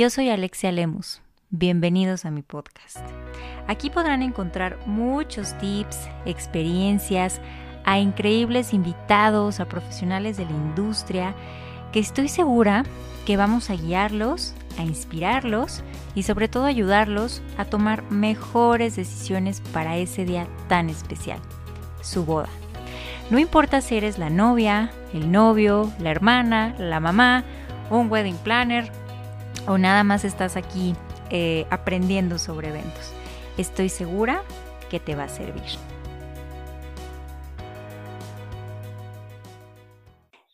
Yo soy Alexia Lemus. Bienvenidos a mi podcast. Aquí podrán encontrar muchos tips, experiencias, a increíbles invitados, a profesionales de la industria, que estoy segura que vamos a guiarlos, a inspirarlos y sobre todo ayudarlos a tomar mejores decisiones para ese día tan especial, su boda. No importa si eres la novia, el novio, la hermana, la mamá, un wedding planner o nada más estás aquí eh, aprendiendo sobre eventos. Estoy segura que te va a servir.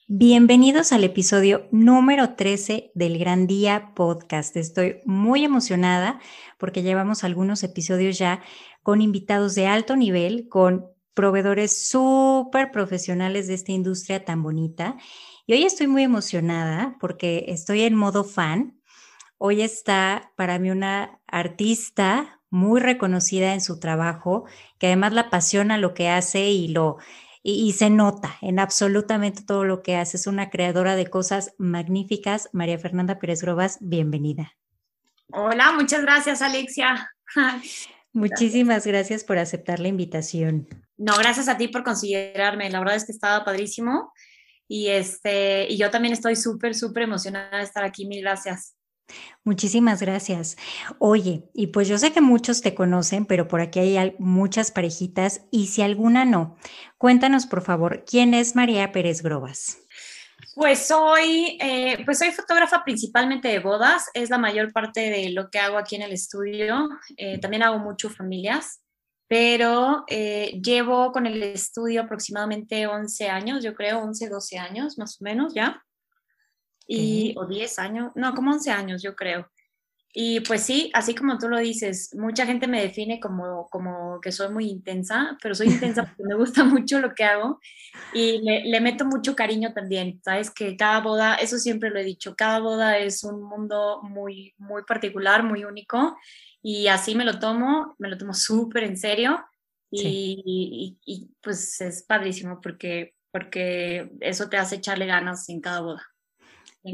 Bienvenidos al episodio número 13 del Gran Día Podcast. Estoy muy emocionada porque llevamos algunos episodios ya con invitados de alto nivel, con proveedores súper profesionales de esta industria tan bonita. Y hoy estoy muy emocionada porque estoy en modo fan Hoy está para mí una artista muy reconocida en su trabajo, que además la apasiona lo que hace y lo y, se nota en absolutamente todo lo que hace. Es una creadora de cosas magníficas. María Fernanda Pérez Grobas, bienvenida. Hola, muchas gracias, Alexia. Muchísimas gracias por aceptar la invitación. No, gracias a ti por considerarme. La verdad es que estaba padrísimo. Y, este, y yo también estoy súper, súper emocionada de estar aquí. Mil gracias. Muchísimas gracias. Oye, y pues yo sé que muchos te conocen, pero por aquí hay muchas parejitas y si alguna no, cuéntanos por favor, ¿quién es María Pérez Grobas? Pues soy, eh, pues soy fotógrafa principalmente de bodas, es la mayor parte de lo que hago aquí en el estudio. Eh, también hago mucho familias, pero eh, llevo con el estudio aproximadamente 11 años, yo creo, 11, 12 años más o menos ya y, o 10 años, no, como 11 años yo creo. Y pues sí, así como tú lo dices, mucha gente me define como, como que soy muy intensa, pero soy intensa porque me gusta mucho lo que hago y le, le, meto mucho cariño también. Sabes que cada boda, eso siempre lo he dicho, cada boda es un mundo muy, muy particular, muy único y así me lo tomo, me lo tomo súper en serio y, y, y, pues es padrísimo porque, porque eso te hace echarle ganas en cada boda.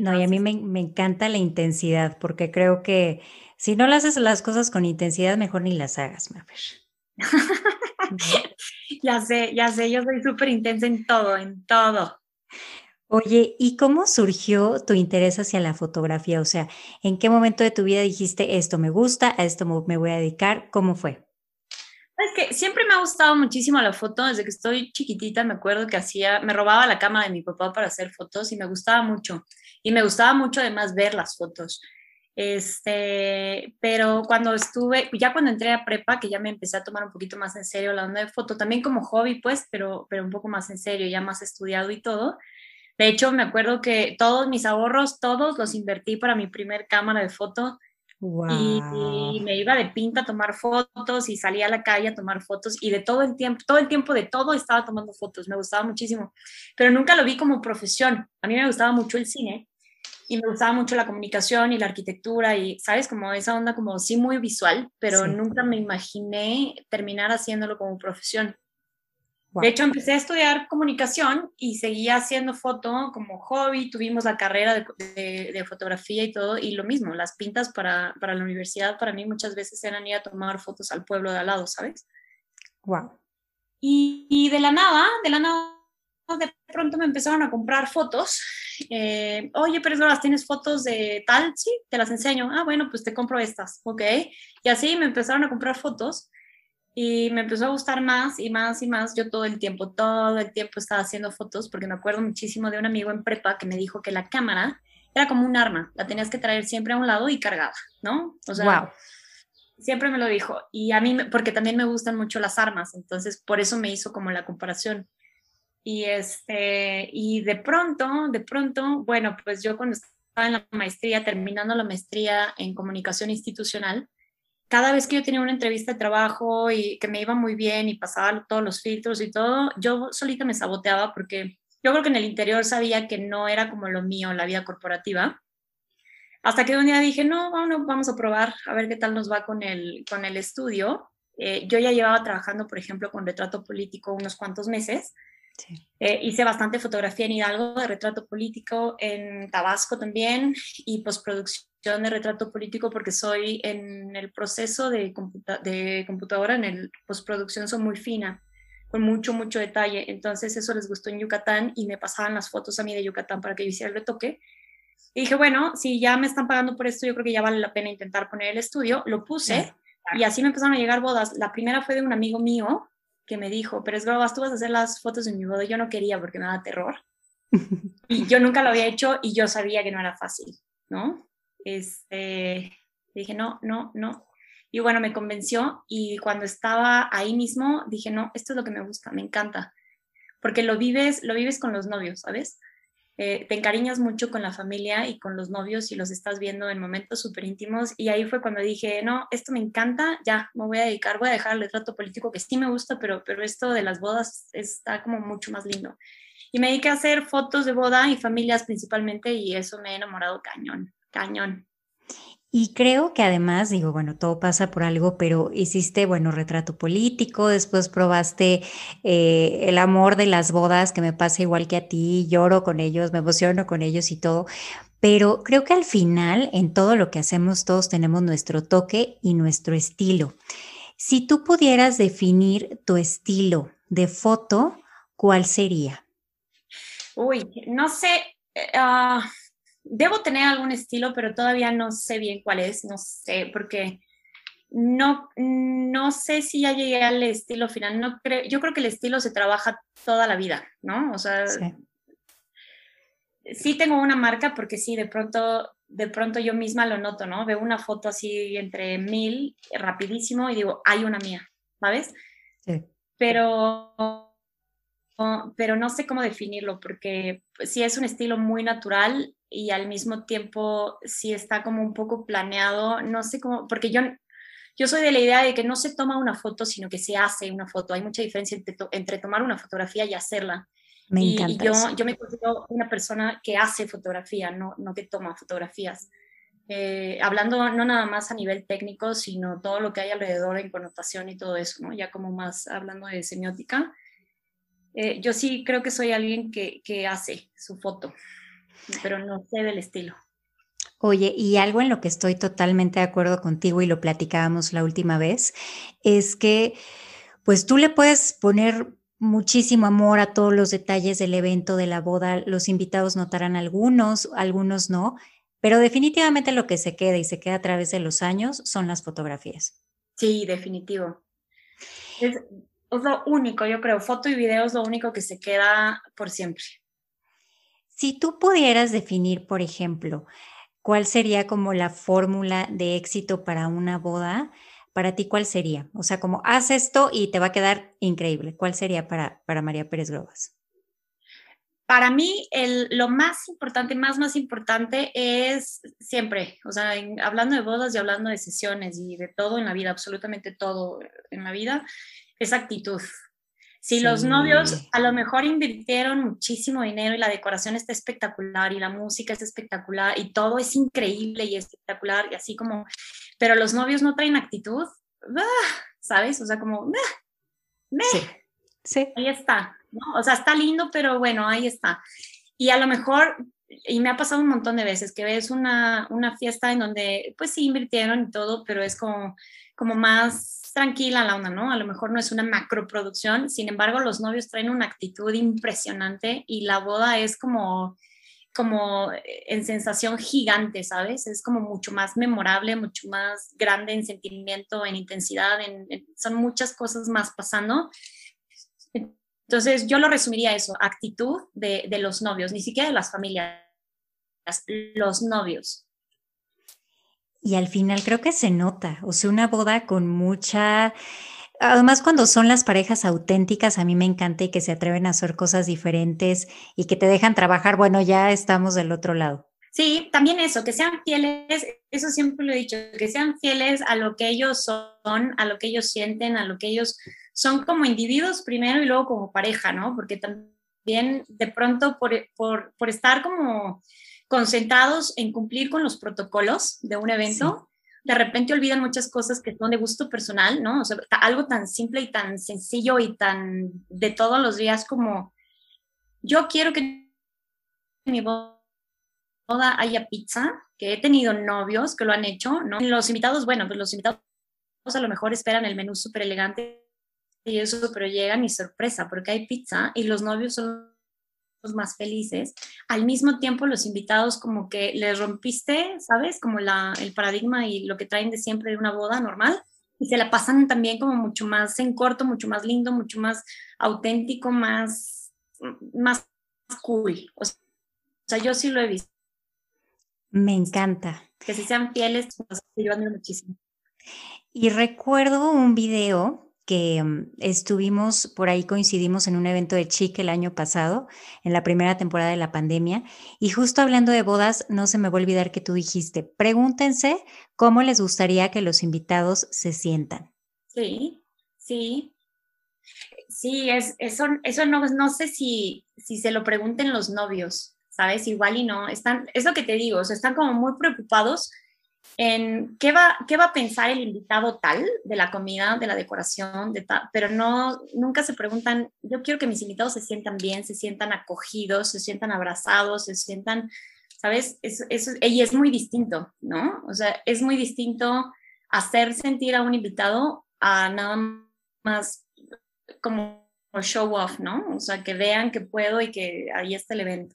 No, y a mí me, encanta la intensidad, porque creo que si no le haces las cosas con intensidad, mejor ni las hagas, Mafer. ya sé, ya sé, yo soy súper intensa en todo, en todo. Oye, ¿y cómo surgió tu interés hacia la fotografía? O sea, ¿en qué momento de tu vida dijiste esto me gusta, a esto me voy a dedicar? ¿Cómo fue? Es que siempre me ha gustado muchísimo la foto, desde que estoy chiquitita me acuerdo que hacía, me robaba la cámara de mi papá para hacer fotos y me gustaba mucho. Y me gustaba mucho además ver las fotos. Este, pero cuando estuve, ya cuando entré a prepa, que ya me empecé a tomar un poquito más en serio la onda de foto, también como hobby, pues, pero, pero un poco más en serio, ya más estudiado y todo. De hecho, me acuerdo que todos mis ahorros, todos los invertí para mi primer cámara de foto y, me iba de pinta a tomar fotos y salía a la calle a tomar fotos y de todo el tiempo, todo el tiempo de todo estaba tomando fotos, me gustaba muchísimo, pero nunca lo vi como profesión. A mí me gustaba mucho el cine y me gustaba mucho la comunicación y la arquitectura y, ¿sabes? Como esa onda como sí muy visual, pero nunca me imaginé terminar haciéndolo como profesión. De hecho, empecé a estudiar comunicación y seguía haciendo foto como hobby. Tuvimos la carrera de, fotografía y todo, y lo mismo, las pintas para, para, la universidad para mí muchas veces eran ir a tomar fotos al pueblo de al lado, ¿sabes? Wow. Y, y de la nada, de la nada, de pronto me empezaron a comprar fotos. Eh, Oye, pero las tienes fotos de tal, sí, te las enseño. Ah, bueno, pues te compro estas, ok. Y así me empezaron a comprar fotos y me empezó a gustar más y más y más. Yo todo el tiempo, todo el tiempo estaba haciendo fotos porque me acuerdo muchísimo de un amigo en prepa que me dijo que la cámara era como un arma, la tenías que traer siempre a un lado y cargada, ¿no? O sea, wow. siempre me lo dijo. Y a mí, porque también me gustan mucho las armas, entonces por eso me hizo como la comparación. Y, este, y de pronto, de pronto, bueno, pues yo cuando estaba en la maestría, terminando la maestría en comunicación institucional, cada vez que yo tenía una entrevista de trabajo y que me iba muy bien y pasaba todos los filtros y todo, yo solita me saboteaba porque yo creo que en el interior sabía que no era como lo mío la vida corporativa. Hasta que un día dije, no, bueno, vamos a probar a ver qué tal nos va con el, con el estudio. Eh, yo ya llevaba trabajando, por ejemplo, con retrato político unos cuantos meses. Eh, hice bastante fotografía en Hidalgo de retrato político, en Tabasco también, y postproducción de retrato político porque soy en el proceso de, de computadora, en el postproducción, soy muy fina, con mucho, mucho detalle. Entonces eso les gustó en Yucatán y me pasaban las fotos a mí de Yucatán para que yo hiciera el retoque. Y dije, bueno, si ya me están pagando por esto, yo creo que ya vale la pena intentar poner el estudio. Lo puse y así me empezaron a llegar bodas. La primera fue de un amigo mío que me dijo, pero es grabas, tú vas a hacer las fotos de mi boda. Yo no quería porque me daba terror. y yo nunca lo había hecho y yo sabía que no era fácil, ¿no? Este, dije, no, no, no. Y bueno, me convenció y cuando estaba ahí mismo dije, no, esto es lo que me gusta, me encanta, porque lo vives, lo vives con los novios, ¿sabes? Eh, te encariñas mucho con la familia y con los novios y los estás viendo en momentos súper íntimos. Y ahí fue cuando dije, no, esto me encanta, ya me voy a dedicar, voy a dejar el retrato político que sí me gusta, pero, pero esto de las bodas está como mucho más lindo. Y me dediqué a hacer fotos de boda y familias principalmente y eso me ha enamorado cañón cañón. Y creo que además, digo, bueno, todo pasa por algo, pero hiciste, bueno, retrato político, después probaste eh, el amor de las bodas, que me pasa igual que a ti, lloro con ellos, me emociono con ellos y todo, pero creo que al final, en todo lo que hacemos, todos tenemos nuestro toque y nuestro estilo. Si tú pudieras definir tu estilo de foto, ¿cuál sería? Uy, no sé. Uh debo tener algún estilo, pero todavía no sé bien cuál es, no sé, porque no, no sé si ya llegué al estilo final. No creo, yo creo que el estilo se trabaja toda la vida, ¿no? O sea, sí. tengo una marca porque sí, de pronto, de pronto yo misma lo noto, ¿no? Veo una foto así entre mil, rapidísimo, y digo, hay una mía, ¿sabes? Sí. Pero pero no sé cómo definirlo porque sí es un estilo muy natural y al mismo tiempo sí está como un poco planeado, no sé cómo, porque yo, yo soy de la idea de que no se toma una foto, sino que se hace una foto. Hay mucha diferencia entre, tomar una fotografía y hacerla. Me y, encanta. Y yo, yo me considero una persona que hace fotografía, no, no que toma fotografías. Eh, hablando no nada más a nivel técnico, sino todo lo que hay alrededor en connotación y todo eso, ¿no? Ya como más hablando de semiótica. Eh, yo sí creo que soy alguien que, que hace su foto pero no sé del estilo. Oye, y algo en lo que estoy totalmente de acuerdo contigo y lo platicábamos la última vez, es que pues tú le puedes poner muchísimo amor a todos los detalles del evento, de la boda, los invitados notarán algunos, algunos no, pero definitivamente lo que se queda y se queda a través de los años son las fotografías. Sí, definitivo. Es, es lo único, yo creo, foto y video es lo único que se queda por siempre. Si tú pudieras definir, por ejemplo, cuál sería como la fórmula de éxito para una boda, para ti, ¿cuál sería? O sea, como haz esto y te va a quedar increíble. ¿Cuál sería para, para María Pérez Grobas? Para mí, el, lo más importante, más, más importante es siempre, o sea, hablando de bodas y hablando de sesiones y de todo en la vida, absolutamente todo en la vida, es actitud. Si los novios a lo mejor invirtieron muchísimo dinero y la decoración está espectacular y la música es espectacular y todo es increíble y espectacular y así como, pero los novios no traen actitud, ¡ah! ¿sabes? O sea, como, ¡ah! sí. sí. Ahí está, ¿no? O sea, está lindo, pero bueno, ahí está. Y a lo mejor, y me ha pasado un montón de veces, que ves una, una fiesta en donde, pues sí, invirtieron y todo, pero es como, como más tranquila la onda, ¿no? A lo mejor no es una macroproducción, sin embargo, los novios traen una actitud impresionante y la boda es como como en sensación gigante, ¿sabes? Es como mucho más memorable, mucho más grande en sentimiento, en intensidad, son muchas cosas más pasando. Entonces, yo lo resumiría eso, actitud de, de los novios, ni siquiera de las familias, los novios. Y al final creo que se nota, o sea, una boda con mucha... Además, cuando son las parejas auténticas, a mí me encanta y que se atreven a hacer cosas diferentes y que te dejan trabajar, bueno, ya estamos del otro lado. Sí, también eso, que sean fieles, eso siempre lo he dicho, que sean fieles a lo que ellos son, a lo que ellos sienten, a lo que ellos son como individuos primero y luego como pareja, ¿no? Porque también de pronto por, por, por estar como concentrados en cumplir con los protocolos de un evento, de repente olvidan muchas cosas que son de gusto personal, ¿no? O sea, algo tan simple y tan sencillo y tan de todos los días como yo quiero que mi boda haya pizza, que he tenido novios que lo han hecho, ¿no? Los invitados, bueno, pues los invitados a lo mejor esperan el menú súper elegante y eso, pero llegan y sorpresa, porque hay pizza y los novios son más felices. Al mismo tiempo, los invitados como que les rompiste, ¿sabes? Como la, el paradigma y lo que traen de siempre de una boda normal y se la pasan también como mucho más en corto, mucho más lindo, mucho más auténtico, más, más cool. O sea, yo sí lo he visto. Me encanta. Que si sean fieles, pues, yo admiro muchísimo. Y recuerdo un video que mm, estuvimos por ahí, coincidimos en un evento de Chic el año pasado, en la primera temporada de la pandemia, y justo hablando de bodas, no se me va a olvidar que tú dijiste, pregúntense cómo les gustaría que los invitados se sientan. Sí, sí. Sí, es, eso, eso no, no sé si, si se lo pregunten los novios, ¿sabes? Igual y no, están, es lo que te digo, están como muy preocupados en qué va, qué va a pensar el invitado tal de la comida, de la decoración, de pero no, nunca se preguntan, yo quiero que mis invitados se sientan bien, se sientan acogidos, se sientan abrazados, se sientan, ¿sabes? Eso, eso, y es muy distinto, ¿no? O sea, es muy distinto hacer sentir a un invitado a nada más como show off, ¿no? O sea, que vean que puedo y que ahí está el evento.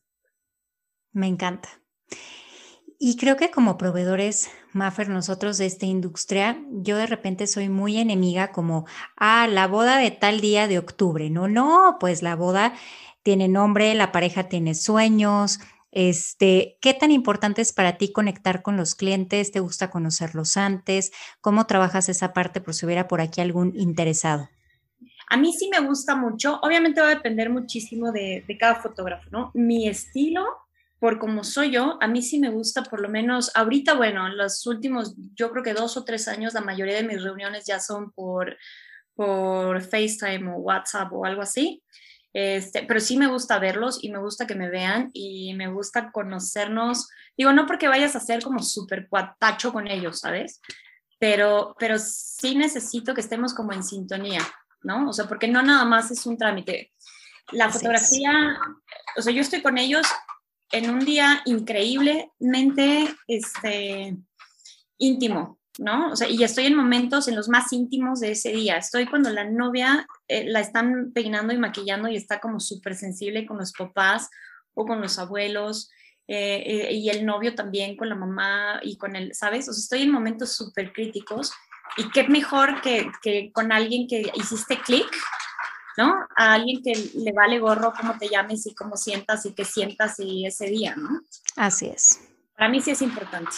Me encanta. Y creo que como proveedores, Maffer, nosotros de esta industria, yo de repente soy muy enemiga como, ah, la boda de tal día de octubre. No, no, pues la boda tiene nombre, la pareja tiene sueños. Este, ¿qué tan importante es para ti conectar con los clientes? ¿Te gusta conocerlos antes? ¿Cómo trabajas esa parte por si hubiera por aquí algún interesado? A mí sí me gusta mucho. Obviamente va a depender muchísimo de, de cada fotógrafo, ¿no? Mi estilo por como soy yo, a mí sí me gusta por lo menos, ahorita, bueno, en los últimos, yo creo que dos o tres años, la mayoría de mis reuniones ya son por, por FaceTime o WhatsApp o algo así. Este, pero sí me gusta verlos y me gusta que me vean y me gusta conocernos. Digo, no porque vayas a ser como súper cuatacho con ellos, ¿sabes? Pero, pero sí necesito que estemos como en sintonía, ¿no? O sea, porque no nada más es un trámite. La fotografía, o sea, yo estoy con ellos en un día increíblemente este, íntimo, ¿no? O sea, y estoy en momentos en los más íntimos de ese día. Estoy cuando la novia eh, la están peinando y maquillando y está como súper sensible con los papás o con los abuelos. Eh, eh, y el novio también con la mamá y con él, ¿sabes? O sea, estoy en momentos súper críticos y qué mejor que, que con alguien que hiciste clic ¿no? A alguien que le vale gorro cómo te llames y cómo sientas y qué sientas y ese día, ¿no? Así es. Para mí sí es importante.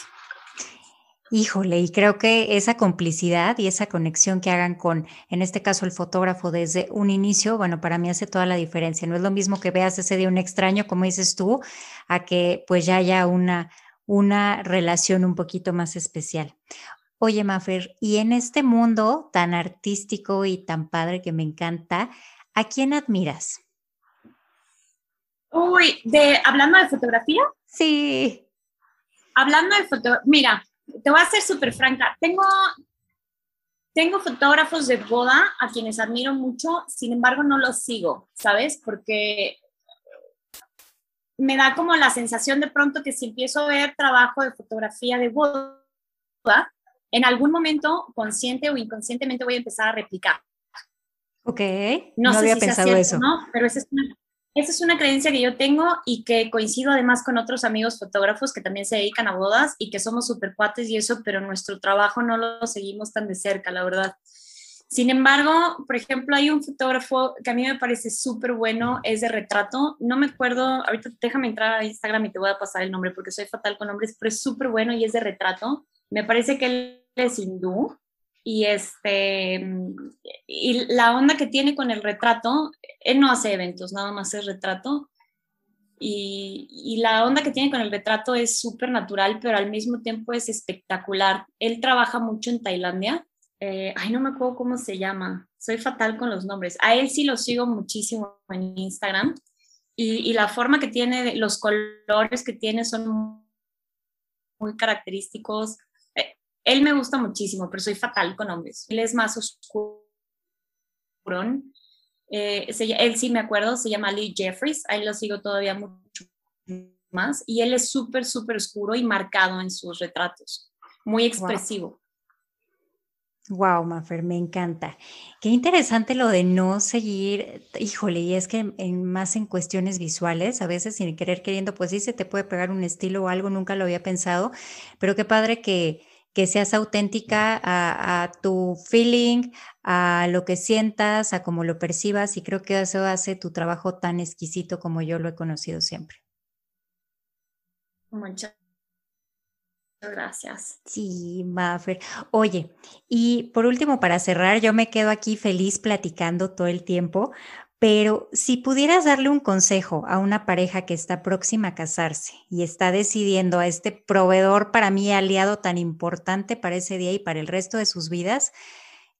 Híjole, y creo que esa complicidad y esa conexión que hagan con, en este caso, el fotógrafo desde un inicio, bueno, para mí hace toda la diferencia. No es lo mismo que veas ese día un extraño, como dices tú, a que pues ya haya una, una relación un poquito más especial. Oye, Mafer, y en este mundo tan artístico y tan padre que me encanta, ¿a quién admiras? Uy, de, hablando de fotografía. Sí. Hablando de fotografía, mira, te voy a ser súper franca. Tengo, tengo fotógrafos de boda a quienes admiro mucho, sin embargo no los sigo, ¿sabes? Porque me da como la sensación de pronto que si empiezo a ver trabajo de fotografía de boda, en algún momento, consciente o inconscientemente, voy a empezar a replicar. Ok, no, había pensado eso. ¿no? Pero esa es, una, esa es una creencia que yo tengo y que coincido además con otros amigos fotógrafos que también se dedican a bodas y que somos súper cuates y eso, pero nuestro trabajo no lo seguimos tan de cerca, la verdad. Sin embargo, por ejemplo, hay un fotógrafo que a mí me parece súper bueno, es de retrato. No me acuerdo, ahorita déjame entrar a Instagram y te voy a pasar el nombre porque soy fatal con nombres, pero es súper bueno y es de retrato. Me parece que él es hindú y este y la onda que tiene con el retrato, él no hace eventos, nada más es retrato. Y, y la onda que tiene con el retrato es súper natural, pero al mismo tiempo es espectacular. Él trabaja mucho en Tailandia. Eh, ay, no me acuerdo cómo se llama. Soy fatal con los nombres. A él sí lo sigo muchísimo en Instagram. Y, y la forma que tiene, los colores que tiene son muy característicos él me gusta muchísimo, pero soy fatal con hombres. Él es más oscuro. Eh, él sí me acuerdo, se llama Lee Jeffries, ahí lo sigo todavía mucho más y él es súper, súper oscuro y marcado en sus retratos, muy expresivo. Wow, Mafer, me encanta. Qué interesante lo de no seguir, híjole, y es que en, más en cuestiones visuales, a veces sin querer queriendo, pues sí se te puede pegar un estilo o algo, nunca lo había pensado, pero qué padre que, que seas auténtica a, tu feeling, a lo que sientas, a cómo lo percibas, y creo que eso hace tu trabajo tan exquisito como yo lo he conocido siempre. Muchas gracias. Sí, Maffer. Oye, y por último, para cerrar, yo me quedo aquí feliz platicando todo el tiempo, pero si pudieras darle un consejo a una pareja que está próxima a casarse y está decidiendo a este proveedor para mí aliado tan importante para ese día y para el resto de sus vidas,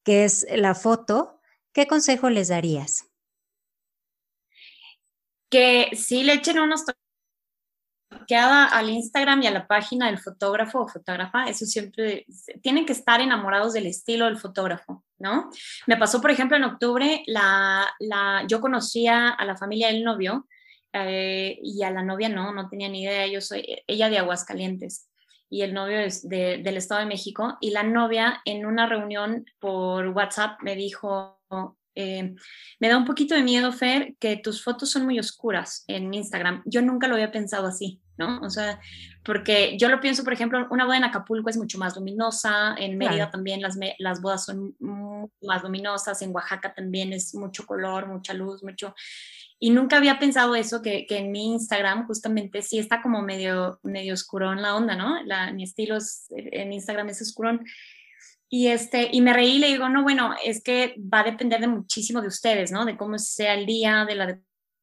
que es la foto, ¿qué consejo les darías? Que sí le echen unos queda al Instagram y a la página del fotógrafo o fotógrafa, eso siempre, tienen que estar enamorados del estilo del fotógrafo, ¿no? Me pasó, por ejemplo, en octubre, la, la, yo conocía a la familia del novio eh, y a la novia no, no tenía ni idea, yo soy ella de Aguascalientes y el novio es de, del Estado de México y la novia en una reunión por WhatsApp me dijo, eh, me da un poquito de miedo, Fer, que tus fotos son muy oscuras en Instagram. Yo nunca lo había pensado así, ¿no? O sea, porque yo lo pienso, por ejemplo, una boda en Acapulco es mucho más luminosa, en Mérida también las, las bodas son más luminosas, en Oaxaca también es mucho color, mucha luz, mucho... Y nunca había pensado eso, que, que en mi Instagram justamente sí está como medio, medio oscurón la onda, ¿no? La, mi estilo en Instagram es oscurón. Y, este, y me reí y le digo, no, bueno, es que va a depender de muchísimo de ustedes, ¿no? De cómo sea el día, de la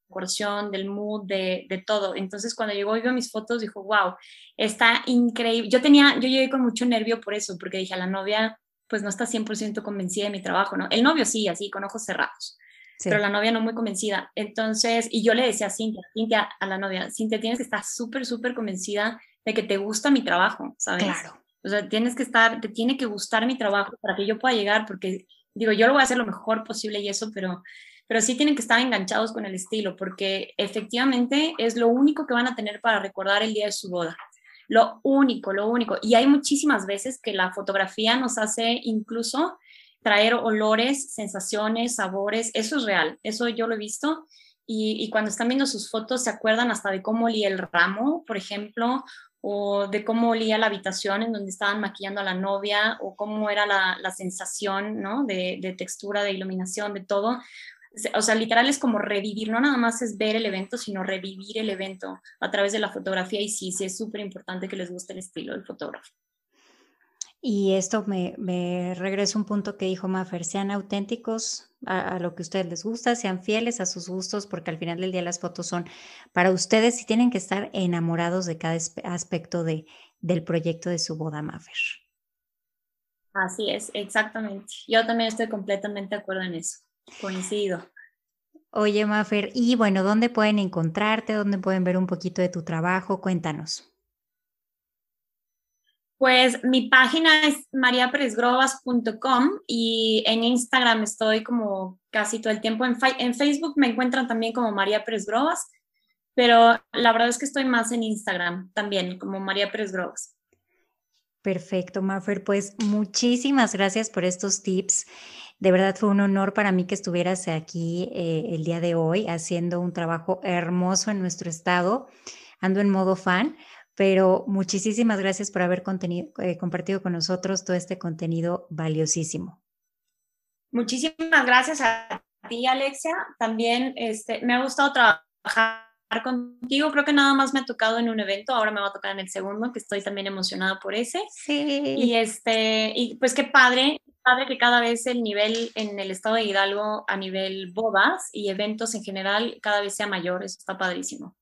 decoración, del mood, de, de todo. Entonces, cuando llegó y vio mis fotos, dijo, wow, está increíble. Yo tenía, yo llegué con mucho nervio por eso, porque dije, a la novia, pues no está 100% convencida de mi trabajo, ¿no? El novio sí, así, con ojos cerrados. Pero la novia no muy convencida. Entonces, y yo le decía a Cintia, Cintia, a la novia, Cintia, tienes que estar súper, súper convencida de que te gusta mi trabajo, ¿sabes? Claro o sea, tienes que estar, te tiene que gustar mi trabajo para que yo pueda llegar, porque digo, yo lo voy a hacer lo mejor posible y eso, pero, pero sí tienen que estar enganchados con el estilo, porque efectivamente es lo único que van a tener para recordar el día de su boda. Lo único, lo único. Y hay muchísimas veces que la fotografía nos hace incluso traer olores, sensaciones, sabores. Eso es real, eso yo lo he visto. Y, y, cuando están viendo sus fotos se acuerdan hasta de cómo olía el ramo, por ejemplo, o de cómo olía la habitación en donde estaban maquillando a la novia, o cómo era la, la sensación, ¿no? De, de, textura, de iluminación, de todo. O sea, literal es como revivir, no nada más es ver el evento, sino revivir el evento a través de la fotografía y sí, sí es súper importante que les guste el estilo del fotógrafo. Y esto me, me regresa a un punto que dijo Mafer, sean auténticos a, lo que a ustedes les gusta, sean fieles a sus gustos, porque al final del día las fotos son para ustedes y tienen que estar enamorados de cada aspecto de, del proyecto de su boda, Mafer. Así es, exactamente. Yo también estoy completamente de acuerdo en eso. Coincido. Oye, Mafer, y bueno, ¿dónde pueden encontrarte? ¿Dónde pueden ver un poquito de tu trabajo? Cuéntanos. Pues mi página es mariaperesgrobas.com y en Instagram estoy como casi todo el tiempo. En, en, Facebook me encuentran también como María Pérez Grobas, pero la verdad es que estoy más en Instagram también, como María Pérez Grobas. Perfecto, Mafer. Pues muchísimas gracias por estos tips. De verdad fue un honor para mí que estuvieras aquí eh, el día de hoy haciendo un trabajo hermoso en nuestro estado. Ando en modo fan pero muchísimas gracias por haber eh, compartido con nosotros todo este contenido valiosísimo. Muchísimas gracias a ti, Alexia. También este, me ha gustado trabajar contigo. Creo que nada más me ha tocado en un evento, ahora me va a tocar en el segundo, que estoy también emocionada por ese. Sí. Y, este, y pues qué padre, padre que cada vez el nivel en el estado de Hidalgo a nivel bodas y eventos en general cada vez sea mayor. Eso está padrísimo.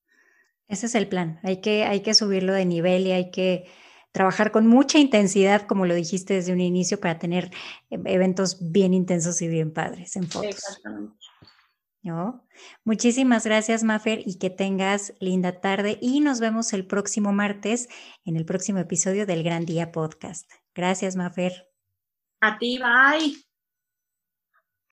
Ese es el plan. Hay que, hay que subirlo de nivel y hay que trabajar con mucha intensidad, como lo dijiste desde un inicio, para tener e, eventos bien intensos y bien padres en fotos. Exactamente. ¿No? Muchísimas gracias, Mafer, y que tengas linda tarde. Y nos vemos el próximo martes en el próximo episodio del Gran Día Podcast. Gracias, Mafer. A ti, bye.